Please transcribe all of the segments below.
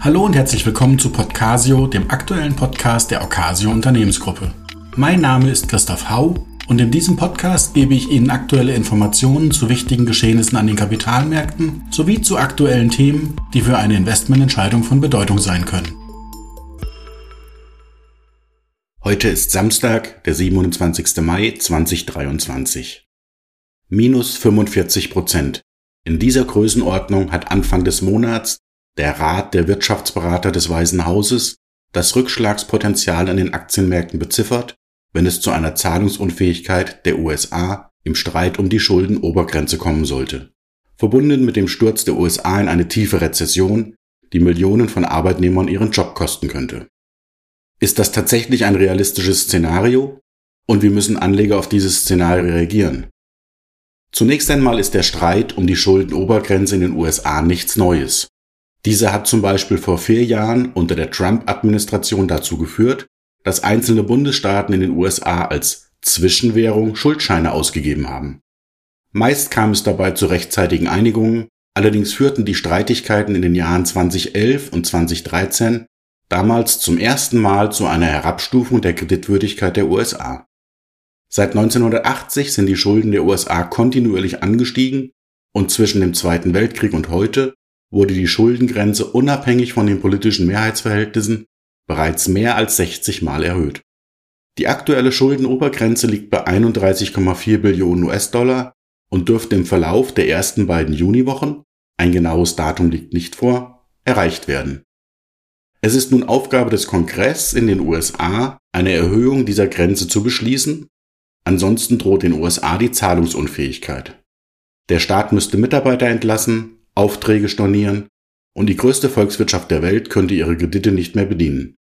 Hallo und herzlich willkommen zu Podcasio, dem aktuellen Podcast der Ocasio Unternehmensgruppe. Mein Name ist Christoph Hau und in diesem Podcast gebe ich Ihnen aktuelle Informationen zu wichtigen Geschehnissen an den Kapitalmärkten sowie zu aktuellen Themen, die für eine Investmententscheidung von Bedeutung sein können. Heute ist Samstag, der 27. Mai 2023. Minus 45 Prozent. In dieser Größenordnung hat Anfang des Monats der Rat der Wirtschaftsberater des Weißen Hauses das Rückschlagspotenzial an den Aktienmärkten beziffert wenn es zu einer Zahlungsunfähigkeit der USA im Streit um die Schuldenobergrenze kommen sollte. Verbunden mit dem Sturz der USA in eine tiefe Rezession, die Millionen von Arbeitnehmern ihren Job kosten könnte. Ist das tatsächlich ein realistisches Szenario? Und wie müssen Anleger auf dieses Szenario reagieren? Zunächst einmal ist der Streit um die Schuldenobergrenze in den USA nichts Neues. Dieser hat zum Beispiel vor vier Jahren unter der Trump-Administration dazu geführt, dass einzelne Bundesstaaten in den USA als Zwischenwährung Schuldscheine ausgegeben haben. Meist kam es dabei zu rechtzeitigen Einigungen, allerdings führten die Streitigkeiten in den Jahren 2011 und 2013 damals zum ersten Mal zu einer Herabstufung der Kreditwürdigkeit der USA. Seit 1980 sind die Schulden der USA kontinuierlich angestiegen und zwischen dem Zweiten Weltkrieg und heute wurde die Schuldengrenze unabhängig von den politischen Mehrheitsverhältnissen bereits mehr als 60 Mal erhöht. Die aktuelle Schuldenobergrenze liegt bei 31,4 Billionen US-Dollar und dürfte im Verlauf der ersten beiden Juniwochen, ein genaues Datum liegt nicht vor, erreicht werden. Es ist nun Aufgabe des Kongress in den USA, eine Erhöhung dieser Grenze zu beschließen, ansonsten droht den USA die Zahlungsunfähigkeit. Der Staat müsste Mitarbeiter entlassen, Aufträge stornieren und die größte Volkswirtschaft der Welt könnte ihre Kredite nicht mehr bedienen.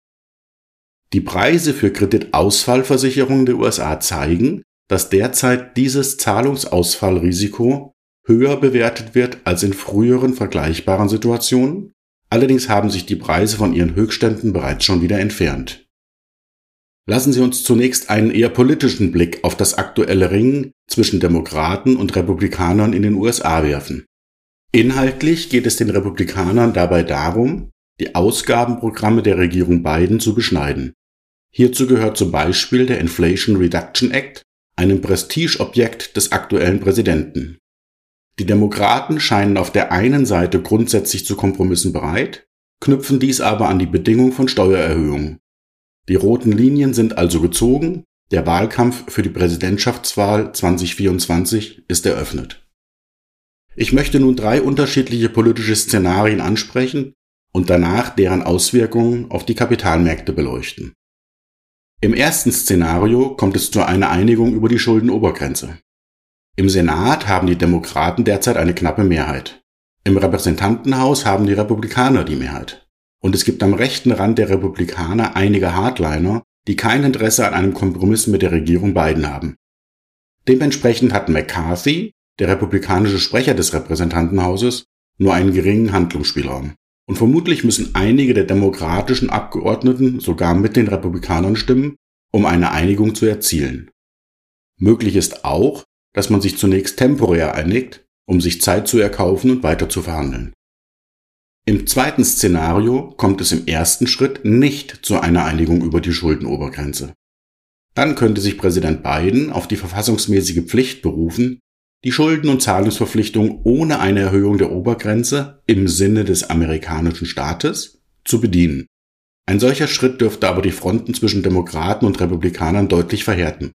Die Preise für Kreditausfallversicherungen der USA zeigen, dass derzeit dieses Zahlungsausfallrisiko höher bewertet wird als in früheren vergleichbaren Situationen, allerdings haben sich die Preise von ihren Höchstständen bereits schon wieder entfernt. Lassen Sie uns zunächst einen eher politischen Blick auf das aktuelle Ringen zwischen Demokraten und Republikanern in den USA werfen. Inhaltlich geht es den Republikanern dabei darum, die Ausgabenprogramme der Regierung Biden zu beschneiden. Hierzu gehört zum Beispiel der Inflation Reduction Act, einem Prestigeobjekt des aktuellen Präsidenten. Die Demokraten scheinen auf der einen Seite grundsätzlich zu Kompromissen bereit, knüpfen dies aber an die Bedingung von Steuererhöhungen. Die roten Linien sind also gezogen, der Wahlkampf für die Präsidentschaftswahl 2024 ist eröffnet. Ich möchte nun drei unterschiedliche politische Szenarien ansprechen und danach deren Auswirkungen auf die Kapitalmärkte beleuchten. Im ersten Szenario kommt es zu einer Einigung über die Schuldenobergrenze. Im Senat haben die Demokraten derzeit eine knappe Mehrheit. Im Repräsentantenhaus haben die Republikaner die Mehrheit. Und es gibt am rechten Rand der Republikaner einige Hardliner, die kein Interesse an einem Kompromiss mit der Regierung Biden haben. Dementsprechend hat McCarthy, der republikanische Sprecher des Repräsentantenhauses, nur einen geringen Handlungsspielraum. Und vermutlich müssen einige der demokratischen Abgeordneten sogar mit den Republikanern stimmen, um eine Einigung zu erzielen. Möglich ist auch, dass man sich zunächst temporär einigt, um sich Zeit zu erkaufen und weiter zu verhandeln. Im zweiten Szenario kommt es im ersten Schritt nicht zu einer Einigung über die Schuldenobergrenze. Dann könnte sich Präsident Biden auf die verfassungsmäßige Pflicht berufen, die Schulden und Zahlungsverpflichtungen ohne eine Erhöhung der Obergrenze im Sinne des amerikanischen Staates zu bedienen. Ein solcher Schritt dürfte aber die Fronten zwischen Demokraten und Republikanern deutlich verhärten.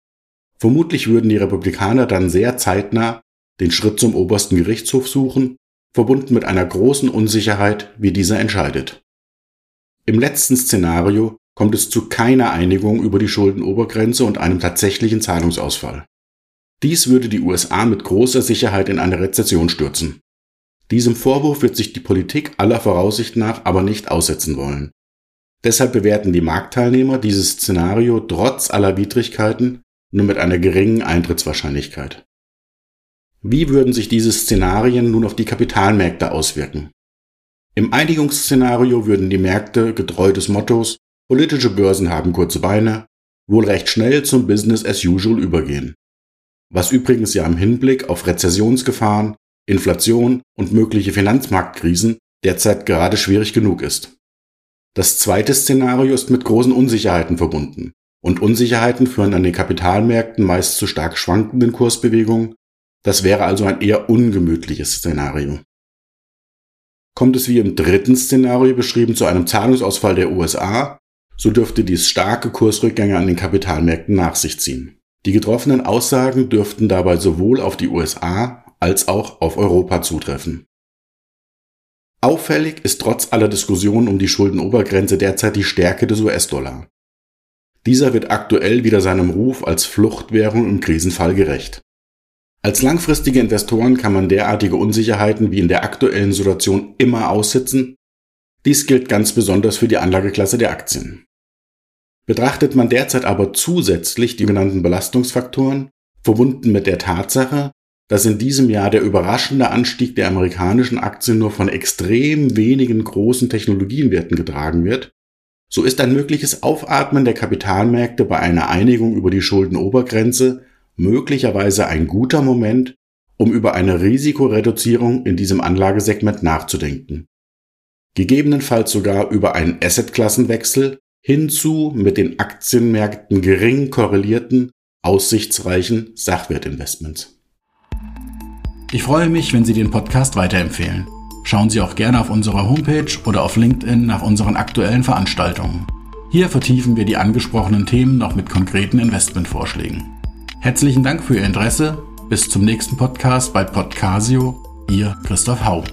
Vermutlich würden die Republikaner dann sehr zeitnah den Schritt zum obersten Gerichtshof suchen, verbunden mit einer großen Unsicherheit, wie dieser entscheidet. Im letzten Szenario kommt es zu keiner Einigung über die Schuldenobergrenze und einem tatsächlichen Zahlungsausfall. Dies würde die USA mit großer Sicherheit in eine Rezession stürzen. Diesem Vorwurf wird sich die Politik aller Voraussicht nach aber nicht aussetzen wollen. Deshalb bewerten die Marktteilnehmer dieses Szenario trotz aller Widrigkeiten nur mit einer geringen Eintrittswahrscheinlichkeit. Wie würden sich diese Szenarien nun auf die Kapitalmärkte auswirken? Im Einigungsszenario würden die Märkte getreu des Mottos politische Börsen haben kurze Beine wohl recht schnell zum Business as usual übergehen was übrigens ja im Hinblick auf Rezessionsgefahren, Inflation und mögliche Finanzmarktkrisen derzeit gerade schwierig genug ist. Das zweite Szenario ist mit großen Unsicherheiten verbunden. Und Unsicherheiten führen an den Kapitalmärkten meist zu stark schwankenden Kursbewegungen. Das wäre also ein eher ungemütliches Szenario. Kommt es wie im dritten Szenario beschrieben zu einem Zahlungsausfall der USA, so dürfte dies starke Kursrückgänge an den Kapitalmärkten nach sich ziehen. Die getroffenen Aussagen dürften dabei sowohl auf die USA als auch auf Europa zutreffen. Auffällig ist trotz aller Diskussionen um die Schuldenobergrenze derzeit die Stärke des US-Dollar. Dieser wird aktuell wieder seinem Ruf als Fluchtwährung im Krisenfall gerecht. Als langfristige Investoren kann man derartige Unsicherheiten wie in der aktuellen Situation immer aussitzen. Dies gilt ganz besonders für die Anlageklasse der Aktien. Betrachtet man derzeit aber zusätzlich die genannten Belastungsfaktoren, verbunden mit der Tatsache, dass in diesem Jahr der überraschende Anstieg der amerikanischen Aktien nur von extrem wenigen großen Technologienwerten getragen wird, so ist ein mögliches Aufatmen der Kapitalmärkte bei einer Einigung über die Schuldenobergrenze möglicherweise ein guter Moment, um über eine Risikoreduzierung in diesem Anlagesegment nachzudenken. Gegebenenfalls sogar über einen Assetklassenwechsel hinzu mit den Aktienmärkten gering korrelierten, aussichtsreichen Sachwertinvestments. Ich freue mich, wenn Sie den Podcast weiterempfehlen. Schauen Sie auch gerne auf unserer Homepage oder auf LinkedIn nach unseren aktuellen Veranstaltungen. Hier vertiefen wir die angesprochenen Themen noch mit konkreten Investmentvorschlägen. Herzlichen Dank für Ihr Interesse. Bis zum nächsten Podcast bei Podcasio. Ihr Christoph Hau.